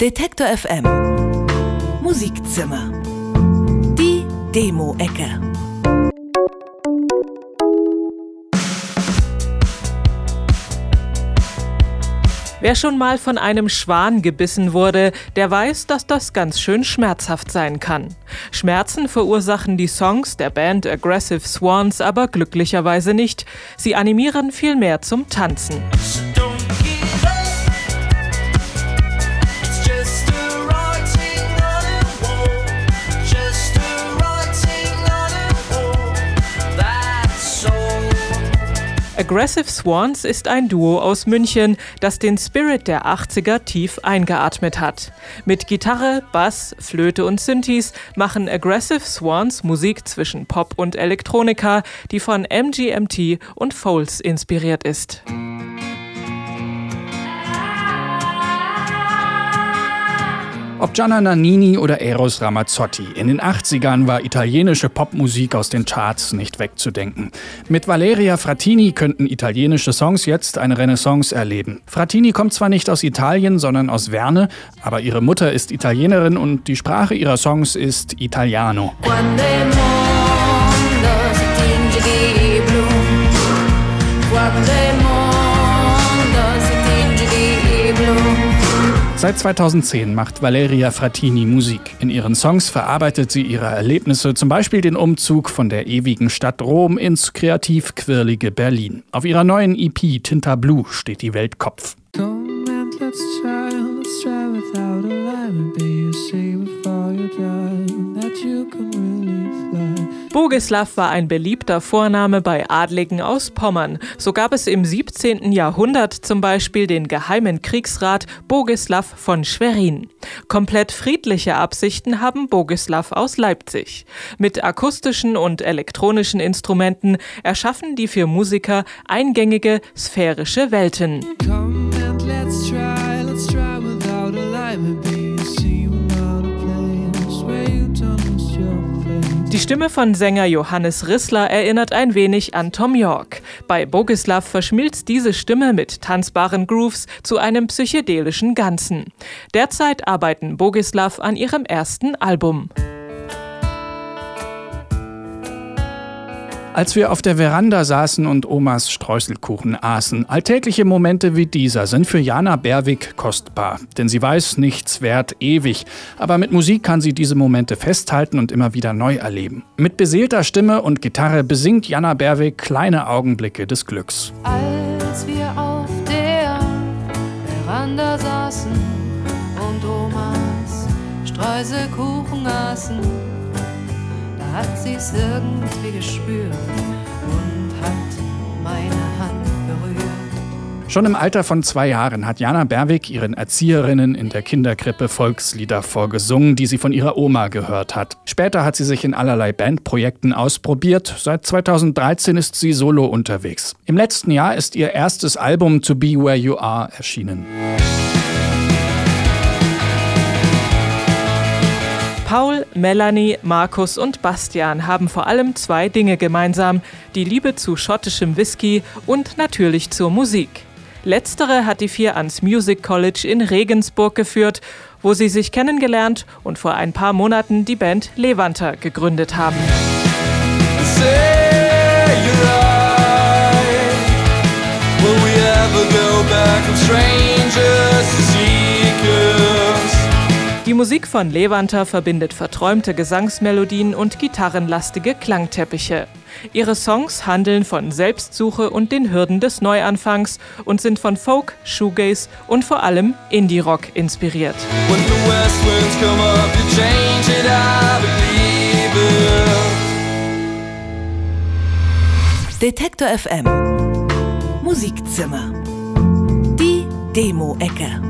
Detektor FM Musikzimmer. Die Demo-Ecke. Wer schon mal von einem Schwan gebissen wurde, der weiß, dass das ganz schön schmerzhaft sein kann. Schmerzen verursachen die Songs der Band Aggressive Swans aber glücklicherweise nicht. Sie animieren vielmehr zum Tanzen. Aggressive Swans ist ein Duo aus München, das den Spirit der 80er tief eingeatmet hat. Mit Gitarre, Bass, Flöte und Synthes machen Aggressive Swans Musik zwischen Pop und Elektronika, die von MGMT und Foles inspiriert ist. Ob Gianna Nannini oder Eros Ramazzotti, in den 80ern war italienische Popmusik aus den Charts nicht wegzudenken. Mit Valeria Frattini könnten italienische Songs jetzt eine Renaissance erleben. Frattini kommt zwar nicht aus Italien, sondern aus Werne, aber ihre Mutter ist Italienerin und die Sprache ihrer Songs ist Italiano. Quando Seit 2010 macht Valeria Frattini Musik. In ihren Songs verarbeitet sie ihre Erlebnisse, zum Beispiel den Umzug von der ewigen Stadt Rom ins kreativ quirlige Berlin. Auf ihrer neuen EP Tinta Blue steht die Welt Kopf. Come Bogislav war ein beliebter Vorname bei Adligen aus Pommern. So gab es im 17. Jahrhundert zum Beispiel den geheimen Kriegsrat Bogislav von Schwerin. Komplett friedliche Absichten haben Bogislav aus Leipzig. Mit akustischen und elektronischen Instrumenten erschaffen die vier Musiker eingängige sphärische Welten. Come and let's try, let's try Stimme von Sänger Johannes Rissler erinnert ein wenig an Tom York. Bei Bogislav verschmilzt diese Stimme mit tanzbaren Grooves zu einem psychedelischen Ganzen. Derzeit arbeiten Bogislav an ihrem ersten Album. Als wir auf der Veranda saßen und Omas Streuselkuchen aßen, alltägliche Momente wie dieser sind für Jana Berwig kostbar. Denn sie weiß, nichts währt ewig. Aber mit Musik kann sie diese Momente festhalten und immer wieder neu erleben. Mit beseelter Stimme und Gitarre besingt Jana Berwig kleine Augenblicke des Glücks. Als wir auf der Veranda saßen und Omas Streuselkuchen aßen, hat sie's irgendwie gespürt und hat meine Hand berührt. Schon im Alter von zwei Jahren hat Jana Berwig ihren Erzieherinnen in der Kinderkrippe Volkslieder vorgesungen, die sie von ihrer Oma gehört hat. Später hat sie sich in allerlei Bandprojekten ausprobiert. Seit 2013 ist sie solo unterwegs. Im letzten Jahr ist ihr erstes Album To Be Where You Are erschienen. Paul, Melanie, Markus und Bastian haben vor allem zwei Dinge gemeinsam: die Liebe zu schottischem Whisky und natürlich zur Musik. Letztere hat die vier ans Music College in Regensburg geführt, wo sie sich kennengelernt und vor ein paar Monaten die Band Levanter gegründet haben. Die Musik von Levanter verbindet verträumte Gesangsmelodien und gitarrenlastige Klangteppiche. Ihre Songs handeln von Selbstsuche und den Hürden des Neuanfangs und sind von Folk, Shoegaze und vor allem Indie-Rock inspiriert. Detektor FM Musikzimmer Die Demo-Ecke